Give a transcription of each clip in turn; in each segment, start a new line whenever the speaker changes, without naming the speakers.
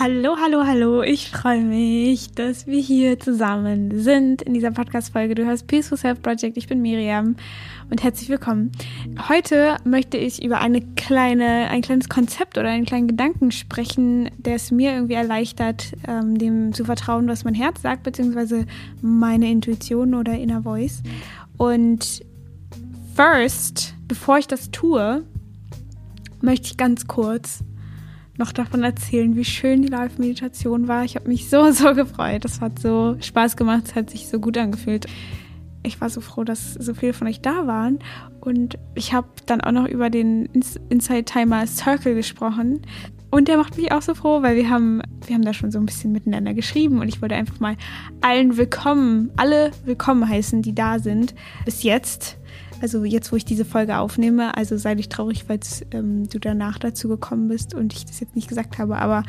Hallo, hallo, hallo. Ich freue mich, dass wir hier zusammen sind in dieser Podcast-Folge. Du hörst Peaceful Self Project. Ich bin Miriam und herzlich willkommen. Heute möchte ich über eine kleine, ein kleines Konzept oder einen kleinen Gedanken sprechen, der es mir irgendwie erleichtert, ähm, dem zu vertrauen, was mein Herz sagt, beziehungsweise meine Intuition oder Inner Voice. Und first, bevor ich das tue, möchte ich ganz kurz noch davon erzählen, wie schön die Live-Meditation war. Ich habe mich so, so gefreut. Das hat so Spaß gemacht. Es hat sich so gut angefühlt. Ich war so froh, dass so viele von euch da waren. Und ich habe dann auch noch über den Inside Timer Circle gesprochen. Und der macht mich auch so froh, weil wir haben, wir haben da schon so ein bisschen miteinander geschrieben und ich wollte einfach mal allen willkommen, alle willkommen heißen, die da sind. Bis jetzt. Also jetzt, wo ich diese Folge aufnehme, also sei nicht traurig, falls ähm, du danach dazu gekommen bist und ich das jetzt nicht gesagt habe, aber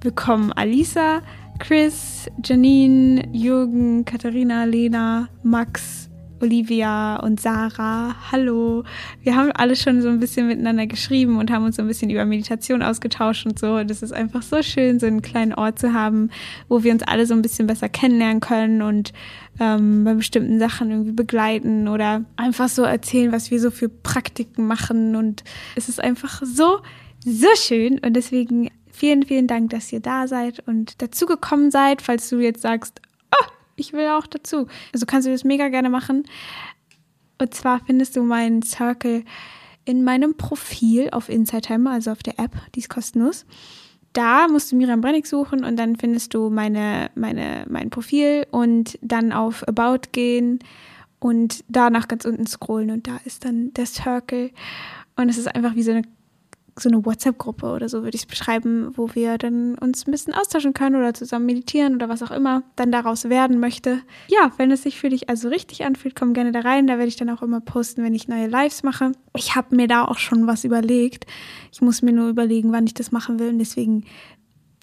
willkommen Alisa, Chris, Janine, Jürgen, Katharina, Lena, Max, Olivia und Sarah. Hallo. Wir haben alle schon so ein bisschen miteinander geschrieben und haben uns so ein bisschen über Meditation ausgetauscht und so. Und es ist einfach so schön, so einen kleinen Ort zu haben, wo wir uns alle so ein bisschen besser kennenlernen können und ähm, bei bestimmten Sachen irgendwie begleiten oder einfach so erzählen, was wir so für Praktiken machen. Und es ist einfach so, so schön. Und deswegen vielen, vielen Dank, dass ihr da seid und dazugekommen seid. Falls du jetzt sagst, ich will auch dazu. Also kannst du das mega gerne machen. Und zwar findest du meinen Circle in meinem Profil auf Inside Timer, also auf der App, die ist kostenlos. Da musst du Miriam Brennig suchen und dann findest du meine, meine, mein Profil und dann auf About gehen und danach ganz unten scrollen und da ist dann der Circle. Und es ist einfach wie so eine so eine WhatsApp-Gruppe oder so würde ich es beschreiben, wo wir dann uns ein bisschen austauschen können oder zusammen meditieren oder was auch immer dann daraus werden möchte. Ja, wenn es sich für dich also richtig anfühlt, komm gerne da rein. Da werde ich dann auch immer posten, wenn ich neue Lives mache. Ich habe mir da auch schon was überlegt. Ich muss mir nur überlegen, wann ich das machen will und deswegen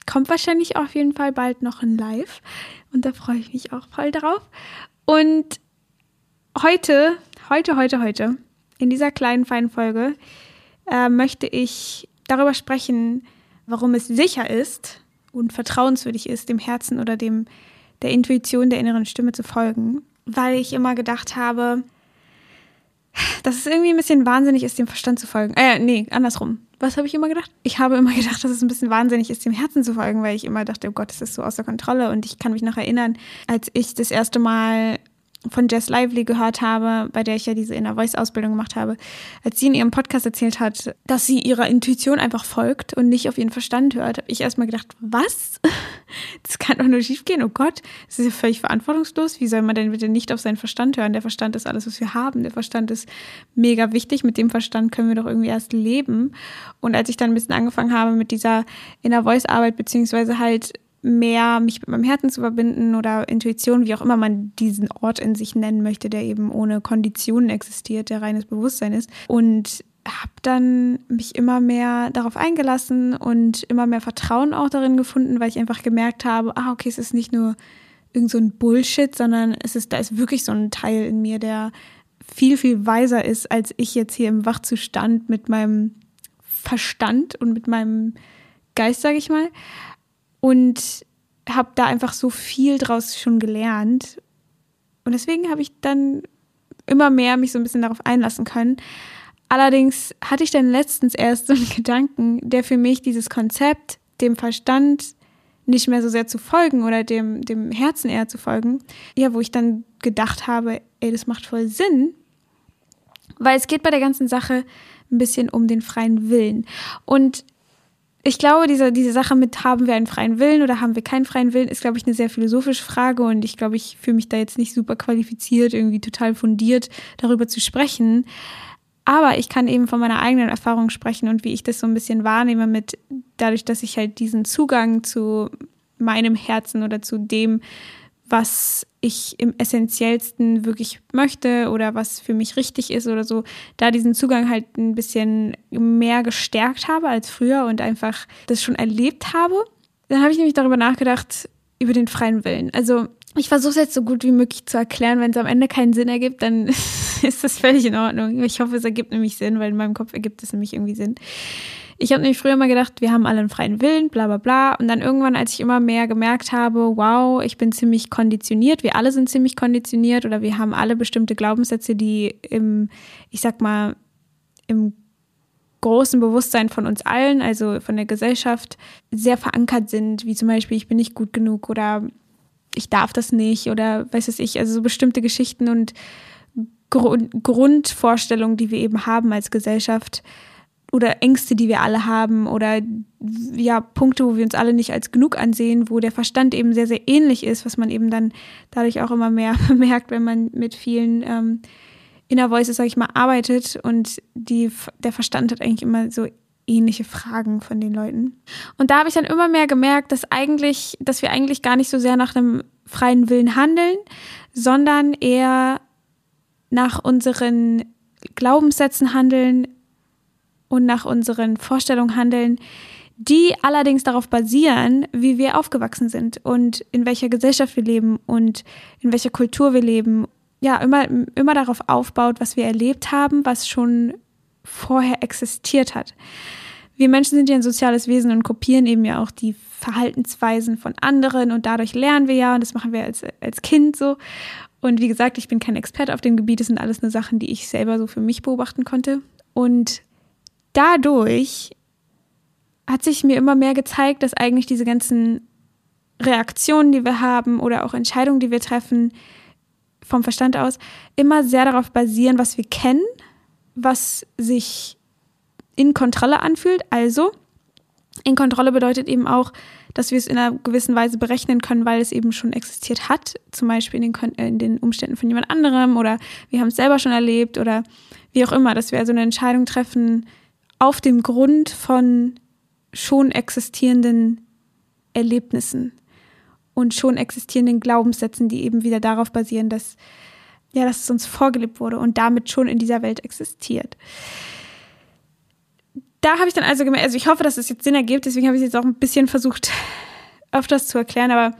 kommt wahrscheinlich auf jeden Fall bald noch ein Live und da freue ich mich auch voll drauf. Und heute, heute, heute, heute, in dieser kleinen, feinen Folge, äh, möchte ich darüber sprechen, warum es sicher ist und vertrauenswürdig ist, dem Herzen oder dem der Intuition der inneren Stimme zu folgen, weil ich immer gedacht habe, dass es irgendwie ein bisschen wahnsinnig ist, dem Verstand zu folgen. Äh, nee, andersrum. Was habe ich immer gedacht? Ich habe immer gedacht, dass es ein bisschen wahnsinnig ist, dem Herzen zu folgen, weil ich immer dachte, oh Gott, das ist so außer Kontrolle. Und ich kann mich noch erinnern, als ich das erste Mal von Jess Lively gehört habe, bei der ich ja diese Inner Voice Ausbildung gemacht habe, als sie in ihrem Podcast erzählt hat, dass sie ihrer Intuition einfach folgt und nicht auf ihren Verstand hört, habe ich erstmal gedacht, was? Das kann doch nur schiefgehen. Oh Gott, das ist ja völlig verantwortungslos. Wie soll man denn bitte nicht auf seinen Verstand hören? Der Verstand ist alles, was wir haben. Der Verstand ist mega wichtig. Mit dem Verstand können wir doch irgendwie erst leben. Und als ich dann ein bisschen angefangen habe mit dieser Inner Voice Arbeit, beziehungsweise halt mehr mich mit meinem Herzen zu verbinden oder Intuition, wie auch immer man diesen Ort in sich nennen möchte, der eben ohne Konditionen existiert, der reines Bewusstsein ist. Und habe dann mich immer mehr darauf eingelassen und immer mehr Vertrauen auch darin gefunden, weil ich einfach gemerkt habe, ah, okay, es ist nicht nur irgend so ein Bullshit, sondern es ist, da ist wirklich so ein Teil in mir, der viel, viel weiser ist, als ich jetzt hier im Wachzustand mit meinem Verstand und mit meinem Geist, sage ich mal und habe da einfach so viel draus schon gelernt. Und deswegen habe ich dann immer mehr mich so ein bisschen darauf einlassen können. Allerdings hatte ich dann letztens erst so einen Gedanken, der für mich dieses Konzept, dem Verstand nicht mehr so sehr zu folgen oder dem, dem Herzen eher zu folgen, ja, wo ich dann gedacht habe, ey, das macht voll Sinn, weil es geht bei der ganzen Sache ein bisschen um den freien Willen. Und ich glaube, diese, diese Sache mit, haben wir einen freien Willen oder haben wir keinen freien Willen, ist, glaube ich, eine sehr philosophische Frage und ich glaube, ich fühle mich da jetzt nicht super qualifiziert, irgendwie total fundiert darüber zu sprechen. Aber ich kann eben von meiner eigenen Erfahrung sprechen und wie ich das so ein bisschen wahrnehme mit, dadurch, dass ich halt diesen Zugang zu meinem Herzen oder zu dem, was ich im essentiellsten wirklich möchte oder was für mich richtig ist oder so, da diesen Zugang halt ein bisschen mehr gestärkt habe als früher und einfach das schon erlebt habe. Dann habe ich nämlich darüber nachgedacht, über den freien Willen. Also ich versuche es jetzt so gut wie möglich zu erklären. Wenn es am Ende keinen Sinn ergibt, dann ist das völlig in Ordnung. Ich hoffe, es ergibt nämlich Sinn, weil in meinem Kopf ergibt es nämlich irgendwie Sinn. ich habe nämlich früher immer gedacht, wir haben alle einen freien Willen, bla bla bla. Und dann irgendwann, als ich immer mehr gemerkt habe, wow, ich bin ziemlich konditioniert, wir alle sind ziemlich konditioniert oder wir haben alle bestimmte Glaubenssätze, die im, ich sag mal, im großen Bewusstsein von uns allen, also von der Gesellschaft, sehr verankert sind, wie zum Beispiel, ich bin nicht gut genug oder ich darf das nicht oder weiß es ich, also so bestimmte Geschichten und Grund, Grundvorstellungen, die wir eben haben als Gesellschaft oder Ängste, die wir alle haben oder ja, Punkte, wo wir uns alle nicht als genug ansehen, wo der Verstand eben sehr, sehr ähnlich ist, was man eben dann dadurch auch immer mehr merkt, wenn man mit vielen ähm, Inner Voices, sag ich mal, arbeitet. Und die, der Verstand hat eigentlich immer so ähnliche Fragen von den Leuten. Und da habe ich dann immer mehr gemerkt, dass eigentlich, dass wir eigentlich gar nicht so sehr nach einem freien Willen handeln, sondern eher nach unseren Glaubenssätzen handeln und nach unseren Vorstellungen handeln, die allerdings darauf basieren, wie wir aufgewachsen sind und in welcher Gesellschaft wir leben und in welcher Kultur wir leben. Ja, immer, immer darauf aufbaut, was wir erlebt haben, was schon vorher existiert hat. Wir Menschen sind ja ein soziales Wesen und kopieren eben ja auch die Verhaltensweisen von anderen und dadurch lernen wir ja und das machen wir als, als Kind so. Und wie gesagt, ich bin kein Experte auf dem Gebiet, das sind alles nur Sachen, die ich selber so für mich beobachten konnte. Und dadurch hat sich mir immer mehr gezeigt, dass eigentlich diese ganzen Reaktionen, die wir haben oder auch Entscheidungen, die wir treffen, vom Verstand aus, immer sehr darauf basieren, was wir kennen, was sich in Kontrolle anfühlt. Also, in Kontrolle bedeutet eben auch, dass wir es in einer gewissen Weise berechnen können, weil es eben schon existiert hat, zum Beispiel in den, in den Umständen von jemand anderem oder wir haben es selber schon erlebt oder wie auch immer, dass wir also eine Entscheidung treffen auf dem Grund von schon existierenden Erlebnissen und schon existierenden Glaubenssätzen, die eben wieder darauf basieren, dass ja, dass es uns vorgelebt wurde und damit schon in dieser Welt existiert. Da habe ich dann also gemerkt, also ich hoffe, dass es jetzt Sinn ergibt, deswegen habe ich es jetzt auch ein bisschen versucht, öfters zu erklären, aber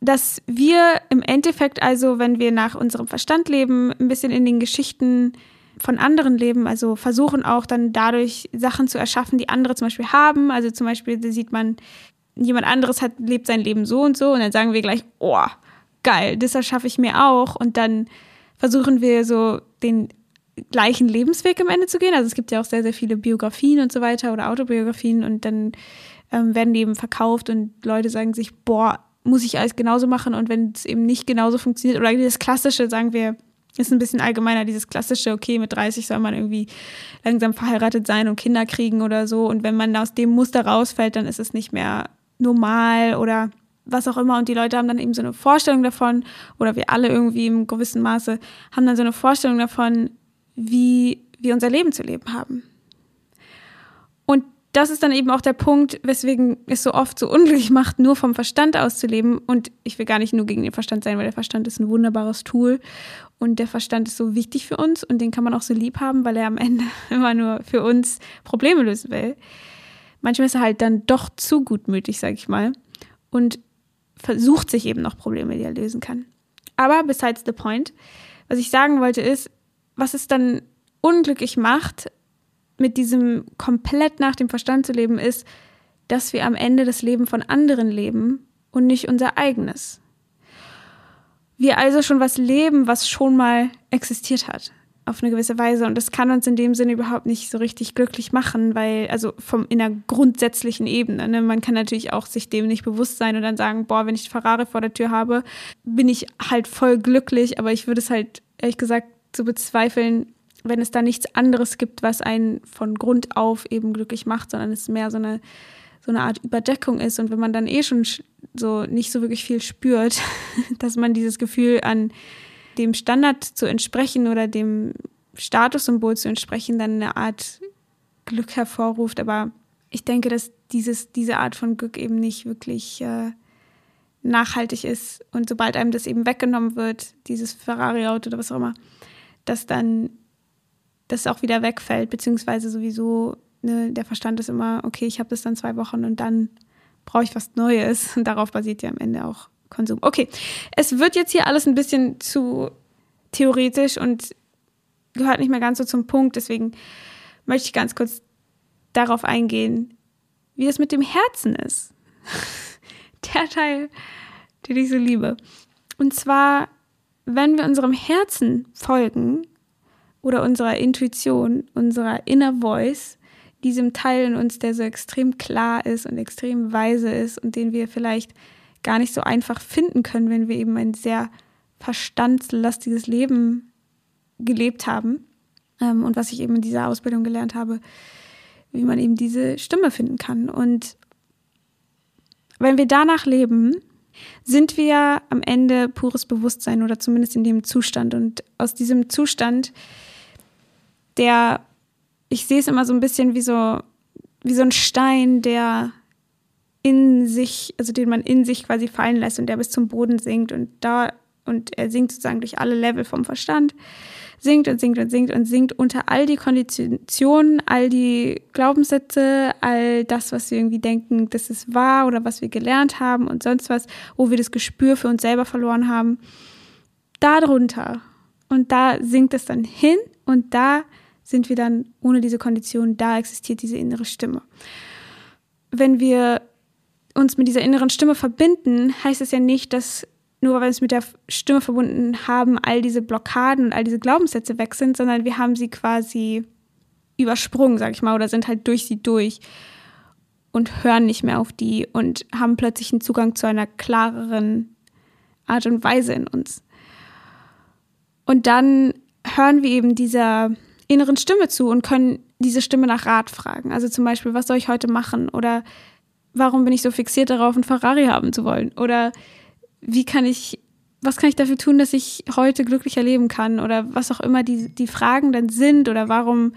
dass wir im Endeffekt also, wenn wir nach unserem Verstand leben, ein bisschen in den Geschichten von anderen leben, also versuchen auch dann dadurch Sachen zu erschaffen, die andere zum Beispiel haben. Also zum Beispiel sieht man, jemand anderes hat, lebt sein Leben so und so und dann sagen wir gleich, oh, geil, das erschaffe ich mir auch. Und dann versuchen wir so den gleichen Lebensweg am Ende zu gehen. Also es gibt ja auch sehr, sehr viele Biografien und so weiter oder Autobiografien und dann ähm, werden die eben verkauft und Leute sagen sich, boah, muss ich alles genauso machen und wenn es eben nicht genauso funktioniert oder das Klassische, sagen wir, ist ein bisschen allgemeiner, dieses klassische, okay, mit 30 soll man irgendwie langsam verheiratet sein und Kinder kriegen oder so. Und wenn man aus dem Muster rausfällt, dann ist es nicht mehr normal oder was auch immer. Und die Leute haben dann eben so eine Vorstellung davon, oder wir alle irgendwie im gewissen Maße haben dann so eine Vorstellung davon, wie wir unser Leben zu leben haben. Und das ist dann eben auch der Punkt, weswegen es so oft so unglücklich macht, nur vom Verstand auszuleben. Und ich will gar nicht nur gegen den Verstand sein, weil der Verstand ist ein wunderbares Tool und der Verstand ist so wichtig für uns und den kann man auch so lieb haben, weil er am Ende immer nur für uns Probleme lösen will. Manchmal ist er halt dann doch zu gutmütig, sag ich mal, und versucht sich eben noch Probleme, die er lösen kann. Aber besides the point, was ich sagen wollte ist, was es dann unglücklich macht, mit diesem komplett nach dem Verstand zu leben, ist, dass wir am Ende das Leben von anderen leben und nicht unser eigenes. Wir also schon was leben, was schon mal existiert hat, auf eine gewisse Weise. Und das kann uns in dem Sinne überhaupt nicht so richtig glücklich machen, weil, also vom, in einer grundsätzlichen Ebene, ne, man kann natürlich auch sich dem nicht bewusst sein und dann sagen, boah, wenn ich Ferrari vor der Tür habe, bin ich halt voll glücklich, aber ich würde es halt, ehrlich gesagt, zu bezweifeln, wenn es da nichts anderes gibt, was einen von Grund auf eben glücklich macht, sondern es mehr so eine, so eine Art Überdeckung ist. Und wenn man dann eh schon so nicht so wirklich viel spürt, dass man dieses Gefühl an dem Standard zu entsprechen oder dem Statussymbol zu entsprechen, dann eine Art Glück hervorruft. Aber ich denke, dass dieses, diese Art von Glück eben nicht wirklich äh, nachhaltig ist. Und sobald einem das eben weggenommen wird, dieses Ferrari-Auto oder was auch immer, dass dann das auch wieder wegfällt, beziehungsweise sowieso ne, der Verstand ist immer, okay, ich habe das dann zwei Wochen und dann brauche ich was Neues. Und darauf basiert ja am Ende auch Konsum. Okay, es wird jetzt hier alles ein bisschen zu theoretisch und gehört nicht mehr ganz so zum Punkt. Deswegen möchte ich ganz kurz darauf eingehen, wie es mit dem Herzen ist. Der Teil, den ich so liebe. Und zwar, wenn wir unserem Herzen folgen oder unserer Intuition, unserer Inner Voice, diesem Teil in uns, der so extrem klar ist und extrem weise ist und den wir vielleicht gar nicht so einfach finden können, wenn wir eben ein sehr verstandslastiges Leben gelebt haben. Ähm, und was ich eben in dieser Ausbildung gelernt habe, wie man eben diese Stimme finden kann. Und wenn wir danach leben, sind wir am Ende pures Bewusstsein oder zumindest in dem Zustand. Und aus diesem Zustand, der, ich sehe es immer so ein bisschen wie so, wie so ein Stein, der in sich, also den man in sich quasi fallen lässt und der bis zum Boden sinkt und da, und er sinkt sozusagen durch alle Level vom Verstand sinkt und sinkt und sinkt und sinkt unter all die Konditionen, all die Glaubenssätze, all das, was wir irgendwie denken, dass es wahr oder was wir gelernt haben und sonst was, wo wir das Gespür für uns selber verloren haben. Darunter. Und da sinkt es dann hin und da sind wir dann ohne diese Kondition, da existiert diese innere Stimme. Wenn wir uns mit dieser inneren Stimme verbinden, heißt es ja nicht, dass nur weil wir es mit der Stimme verbunden haben, all diese Blockaden und all diese Glaubenssätze weg sind, sondern wir haben sie quasi übersprungen, sag ich mal, oder sind halt durch sie durch und hören nicht mehr auf die und haben plötzlich einen Zugang zu einer klareren Art und Weise in uns. Und dann hören wir eben dieser inneren Stimme zu und können diese Stimme nach Rat fragen. Also zum Beispiel, was soll ich heute machen? Oder warum bin ich so fixiert darauf, einen Ferrari haben zu wollen? Oder wie kann ich, was kann ich dafür tun, dass ich heute glücklicher leben kann oder was auch immer die, die Fragen dann sind oder warum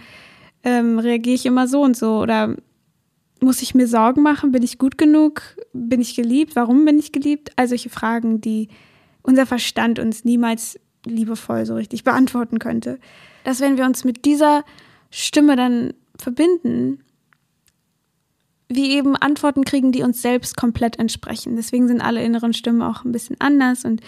ähm, reagiere ich immer so und so oder muss ich mir Sorgen machen? Bin ich gut genug? Bin ich geliebt? Warum bin ich geliebt? All solche Fragen, die unser Verstand uns niemals liebevoll so richtig beantworten könnte. Dass wenn wir uns mit dieser Stimme dann verbinden, wir eben Antworten kriegen, die uns selbst komplett entsprechen. Deswegen sind alle inneren Stimmen auch ein bisschen anders und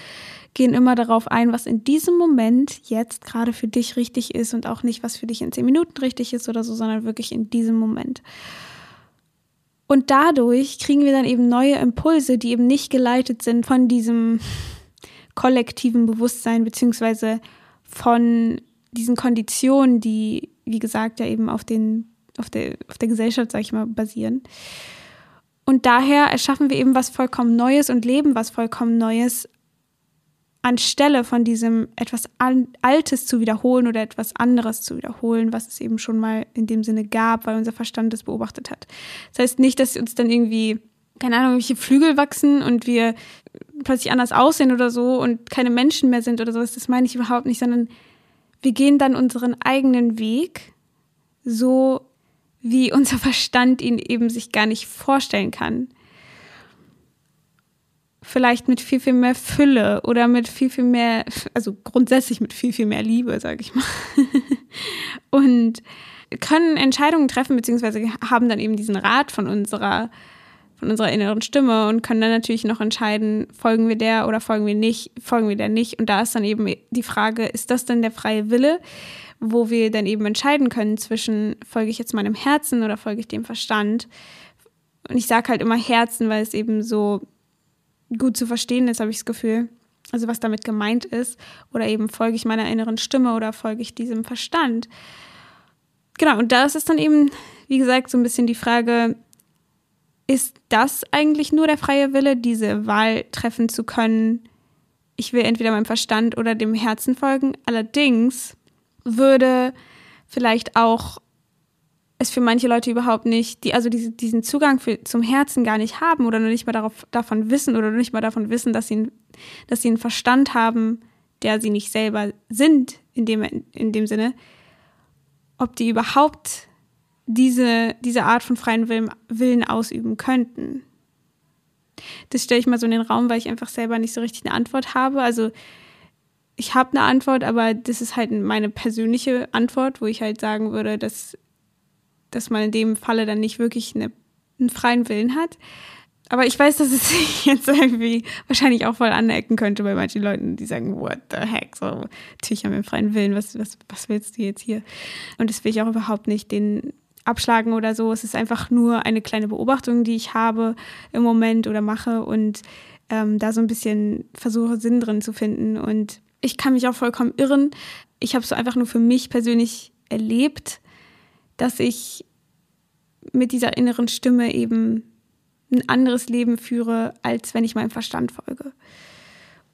gehen immer darauf ein, was in diesem Moment jetzt gerade für dich richtig ist und auch nicht, was für dich in zehn Minuten richtig ist oder so, sondern wirklich in diesem Moment. Und dadurch kriegen wir dann eben neue Impulse, die eben nicht geleitet sind von diesem kollektiven Bewusstsein beziehungsweise von diesen Konditionen, die, wie gesagt, ja eben auf den auf der, auf der Gesellschaft, sag ich mal, basieren. Und daher erschaffen wir eben was vollkommen Neues und leben was vollkommen Neues, anstelle von diesem etwas Altes zu wiederholen oder etwas anderes zu wiederholen, was es eben schon mal in dem Sinne gab, weil unser Verstand es beobachtet hat. Das heißt nicht, dass uns dann irgendwie, keine Ahnung, welche Flügel wachsen und wir plötzlich anders aussehen oder so und keine Menschen mehr sind oder sowas. Das meine ich überhaupt nicht, sondern wir gehen dann unseren eigenen Weg so wie unser Verstand ihn eben sich gar nicht vorstellen kann. Vielleicht mit viel, viel mehr Fülle oder mit viel, viel mehr, also grundsätzlich mit viel, viel mehr Liebe, sage ich mal. Und können Entscheidungen treffen, beziehungsweise haben dann eben diesen Rat von unserer, von unserer inneren Stimme und können dann natürlich noch entscheiden, folgen wir der oder folgen wir nicht, folgen wir der nicht. Und da ist dann eben die Frage, ist das denn der freie Wille? Wo wir dann eben entscheiden können zwischen, folge ich jetzt meinem Herzen oder folge ich dem Verstand. Und ich sage halt immer Herzen, weil es eben so gut zu verstehen ist, habe ich das Gefühl. Also was damit gemeint ist. Oder eben folge ich meiner inneren Stimme oder folge ich diesem Verstand. Genau, und da ist es dann eben, wie gesagt, so ein bisschen die Frage, ist das eigentlich nur der freie Wille, diese Wahl treffen zu können? Ich will entweder meinem Verstand oder dem Herzen folgen. Allerdings würde vielleicht auch es für manche Leute überhaupt nicht, die also diese, diesen Zugang für, zum Herzen gar nicht haben oder nur nicht mal darauf, davon wissen oder nicht mal davon wissen, dass sie, dass sie einen Verstand haben, der sie nicht selber sind, in dem, in dem Sinne, ob die überhaupt diese, diese Art von freien Willen, Willen ausüben könnten. Das stelle ich mal so in den Raum, weil ich einfach selber nicht so richtig eine Antwort habe. Also ich habe eine Antwort, aber das ist halt meine persönliche Antwort, wo ich halt sagen würde, dass, dass man in dem Falle dann nicht wirklich eine, einen freien Willen hat. Aber ich weiß, dass es sich jetzt irgendwie wahrscheinlich auch voll anecken könnte bei manchen Leuten, die sagen, what the heck, so, natürlich haben wir einen freien Willen, was, was, was willst du jetzt hier? Und das will ich auch überhaupt nicht. Den abschlagen oder so. Es ist einfach nur eine kleine Beobachtung, die ich habe im Moment oder mache und ähm, da so ein bisschen versuche, Sinn drin zu finden. Und ich kann mich auch vollkommen irren. Ich habe es einfach nur für mich persönlich erlebt, dass ich mit dieser inneren Stimme eben ein anderes Leben führe, als wenn ich meinem Verstand folge.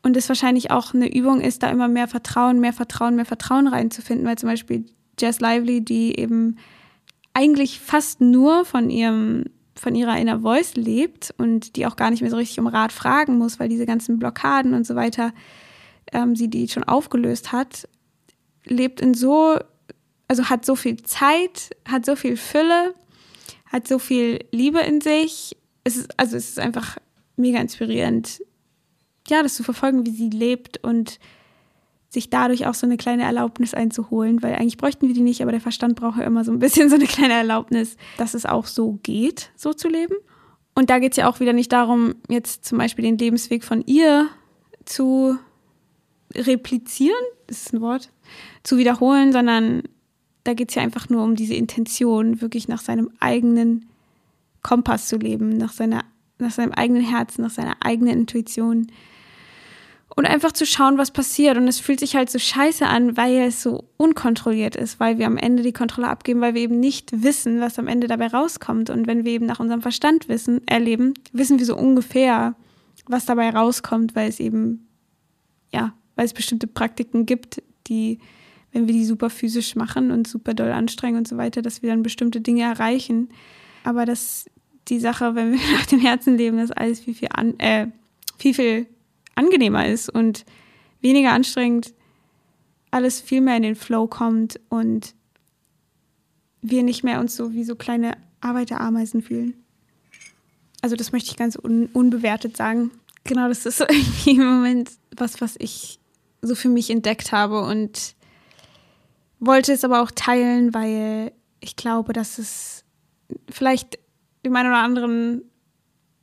Und es wahrscheinlich auch eine Übung ist, da immer mehr Vertrauen, mehr Vertrauen, mehr Vertrauen reinzufinden, weil zum Beispiel Jess Lively, die eben eigentlich fast nur von ihrem von ihrer Inner Voice lebt und die auch gar nicht mehr so richtig um Rat fragen muss, weil diese ganzen Blockaden und so weiter ähm, sie die schon aufgelöst hat, lebt in so, also hat so viel Zeit, hat so viel Fülle, hat so viel Liebe in sich. Es ist, also es ist einfach mega inspirierend, ja, das zu verfolgen, wie sie lebt und sich dadurch auch so eine kleine Erlaubnis einzuholen, weil eigentlich bräuchten wir die nicht, aber der Verstand braucht ja immer so ein bisschen so eine kleine Erlaubnis, dass es auch so geht, so zu leben. Und da geht es ja auch wieder nicht darum, jetzt zum Beispiel den Lebensweg von ihr zu replizieren, ist ein Wort, zu wiederholen, sondern da geht es ja einfach nur um diese Intention, wirklich nach seinem eigenen Kompass zu leben, nach, seiner, nach seinem eigenen Herzen, nach seiner eigenen Intuition und einfach zu schauen, was passiert. Und es fühlt sich halt so scheiße an, weil es so unkontrolliert ist, weil wir am Ende die Kontrolle abgeben, weil wir eben nicht wissen, was am Ende dabei rauskommt. Und wenn wir eben nach unserem Verstand wissen, erleben, wissen wir so ungefähr, was dabei rauskommt, weil es eben, ja, weil es bestimmte Praktiken gibt, die, wenn wir die super physisch machen und super doll anstrengen und so weiter, dass wir dann bestimmte Dinge erreichen. Aber dass die Sache, wenn wir nach dem Herzen leben, dass alles viel, viel, an, äh, viel, viel angenehmer ist und weniger anstrengend, alles viel mehr in den Flow kommt und wir nicht mehr uns so wie so kleine Arbeiterameisen fühlen. Also das möchte ich ganz un unbewertet sagen. Genau, das ist irgendwie im Moment was, was ich so für mich entdeckt habe und wollte es aber auch teilen, weil ich glaube, dass es vielleicht dem einen oder anderen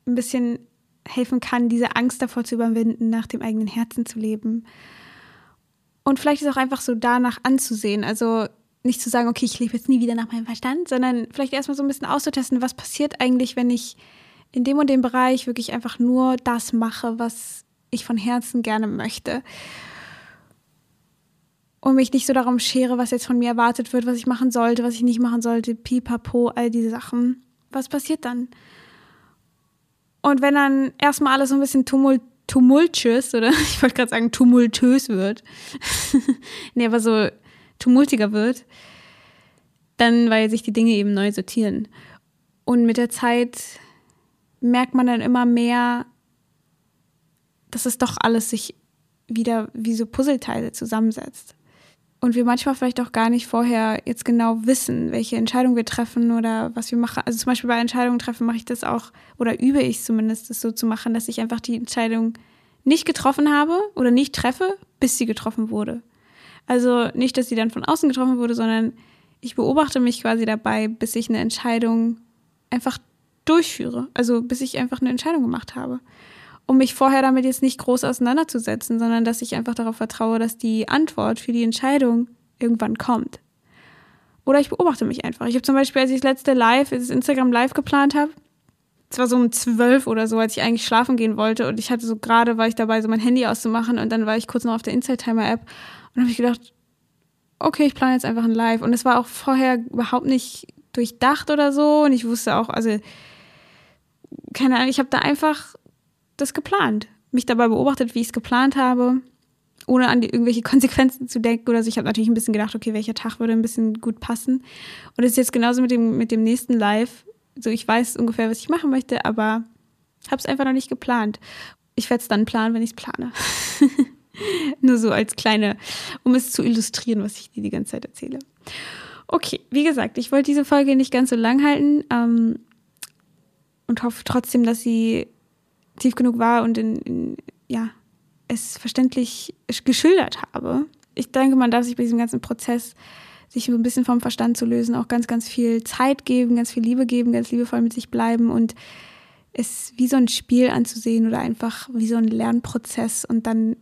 ein bisschen helfen kann, diese Angst davor zu überwinden, nach dem eigenen Herzen zu leben. Und vielleicht ist auch einfach so danach anzusehen. Also nicht zu sagen, okay, ich lebe jetzt nie wieder nach meinem Verstand, sondern vielleicht erstmal so ein bisschen auszutesten, was passiert eigentlich, wenn ich in dem und dem Bereich wirklich einfach nur das mache, was ich von Herzen gerne möchte. Und mich nicht so darum schere, was jetzt von mir erwartet wird, was ich machen sollte, was ich nicht machen sollte, pipapo, all diese Sachen. Was passiert dann? Und wenn dann erstmal alles so ein bisschen tumult tumultuös oder ich wollte gerade sagen tumultös wird, nee, aber so tumultiger wird, dann weil sich die Dinge eben neu sortieren. Und mit der Zeit merkt man dann immer mehr, dass es doch alles sich wieder wie so Puzzleteile zusammensetzt und wir manchmal vielleicht auch gar nicht vorher jetzt genau wissen, welche Entscheidung wir treffen oder was wir machen. Also zum Beispiel bei Entscheidungen treffen mache ich das auch oder übe ich zumindest, das so zu machen, dass ich einfach die Entscheidung nicht getroffen habe oder nicht treffe, bis sie getroffen wurde. Also nicht, dass sie dann von außen getroffen wurde, sondern ich beobachte mich quasi dabei, bis ich eine Entscheidung einfach durchführe. Also bis ich einfach eine Entscheidung gemacht habe um mich vorher damit jetzt nicht groß auseinanderzusetzen, sondern dass ich einfach darauf vertraue, dass die Antwort für die Entscheidung irgendwann kommt. Oder ich beobachte mich einfach. Ich habe zum Beispiel, als ich das letzte Live, das Instagram Live geplant habe, es war so um zwölf oder so, als ich eigentlich schlafen gehen wollte und ich hatte so gerade, war ich dabei, so mein Handy auszumachen und dann war ich kurz noch auf der Inside Timer App und habe ich gedacht, okay, ich plane jetzt einfach ein Live und es war auch vorher überhaupt nicht durchdacht oder so und ich wusste auch, also keine Ahnung, ich habe da einfach das geplant. Mich dabei beobachtet, wie ich es geplant habe, ohne an die, irgendwelche Konsequenzen zu denken oder so. Ich habe natürlich ein bisschen gedacht, okay, welcher Tag würde ein bisschen gut passen. Und es ist jetzt genauso mit dem, mit dem nächsten Live. So, ich weiß ungefähr, was ich machen möchte, aber habe es einfach noch nicht geplant. Ich werde es dann planen, wenn ich es plane. Nur so als kleine, um es zu illustrieren, was ich dir die ganze Zeit erzähle. Okay, wie gesagt, ich wollte diese Folge nicht ganz so lang halten ähm, und hoffe trotzdem, dass sie tief genug war und in, in, ja, es verständlich geschildert habe. Ich denke, man darf sich bei diesem ganzen Prozess, sich so ein bisschen vom Verstand zu lösen, auch ganz, ganz viel Zeit geben, ganz viel Liebe geben, ganz liebevoll mit sich bleiben und es wie so ein Spiel anzusehen oder einfach wie so ein Lernprozess und dann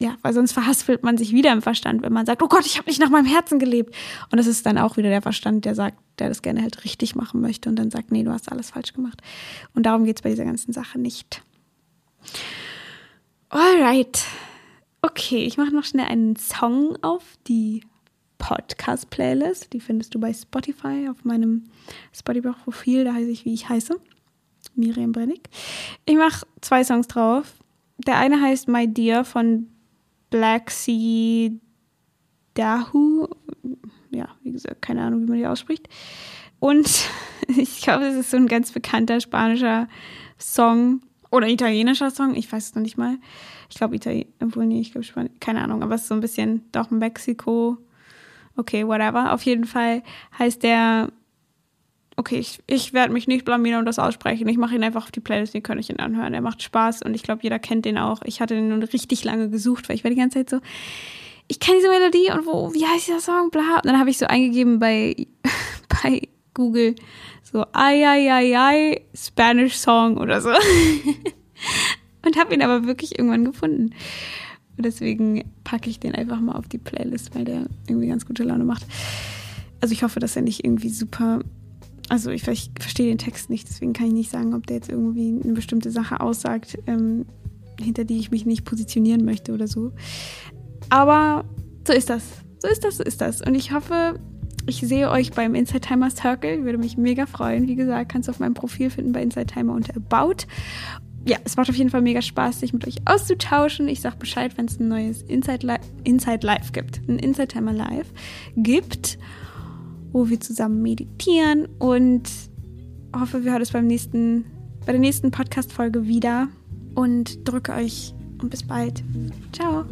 ja, weil sonst verhaspelt man sich wieder im Verstand, wenn man sagt, oh Gott, ich habe nicht nach meinem Herzen gelebt. Und das ist dann auch wieder der Verstand, der sagt, der das gerne halt richtig machen möchte und dann sagt, nee, du hast alles falsch gemacht. Und darum geht es bei dieser ganzen Sache nicht. Alright. Okay, ich mache noch schnell einen Song auf die Podcast-Playlist. Die findest du bei Spotify auf meinem Spotify-Profil. Da heiße ich, wie ich heiße. Miriam Brennig. Ich mache zwei Songs drauf. Der eine heißt My Dear von Black Sea Dahu. Ja, wie gesagt, keine Ahnung, wie man die ausspricht. Und ich glaube, es ist so ein ganz bekannter spanischer Song oder italienischer Song. Ich weiß es noch nicht mal. Ich glaube, Italien, obwohl, nee, ich glaube, Spanisch, keine Ahnung, aber es ist so ein bisschen doch Mexiko. Okay, whatever. Auf jeden Fall heißt der okay, ich, ich werde mich nicht blamieren und das aussprechen. Ich mache ihn einfach auf die Playlist, den könnt ihr ihn anhören. Er macht Spaß und ich glaube, jeder kennt den auch. Ich hatte den nun richtig lange gesucht, weil ich war die ganze Zeit so, ich kenne diese Melodie und wo, wie heißt dieser Song, bla. Und dann habe ich so eingegeben bei, bei Google so, ai, ai, ai, ai, Spanish Song oder so. und habe ihn aber wirklich irgendwann gefunden. Und deswegen packe ich den einfach mal auf die Playlist, weil der irgendwie ganz gute Laune macht. Also ich hoffe, dass er nicht irgendwie super also ich, ich, verstehe den Text nicht, deswegen kann ich nicht sagen, ob der jetzt irgendwie eine bestimmte Sache aussagt, ähm, hinter die ich mich nicht positionieren möchte oder so. Aber so ist das. So ist das, so ist das. Und ich hoffe, ich sehe euch beim Inside Timer Circle. Würde mich mega freuen. Wie gesagt, kannst du auf meinem Profil finden bei Inside Timer unter About. Ja, es macht auf jeden Fall mega Spaß, sich mit euch auszutauschen. Ich sag Bescheid, wenn es ein neues Inside, Li Inside Live gibt. Ein Inside Timer Live gibt wo wir zusammen meditieren und hoffe, wir hören es beim nächsten, bei der nächsten Podcast-Folge wieder und drücke euch und bis bald. Ciao.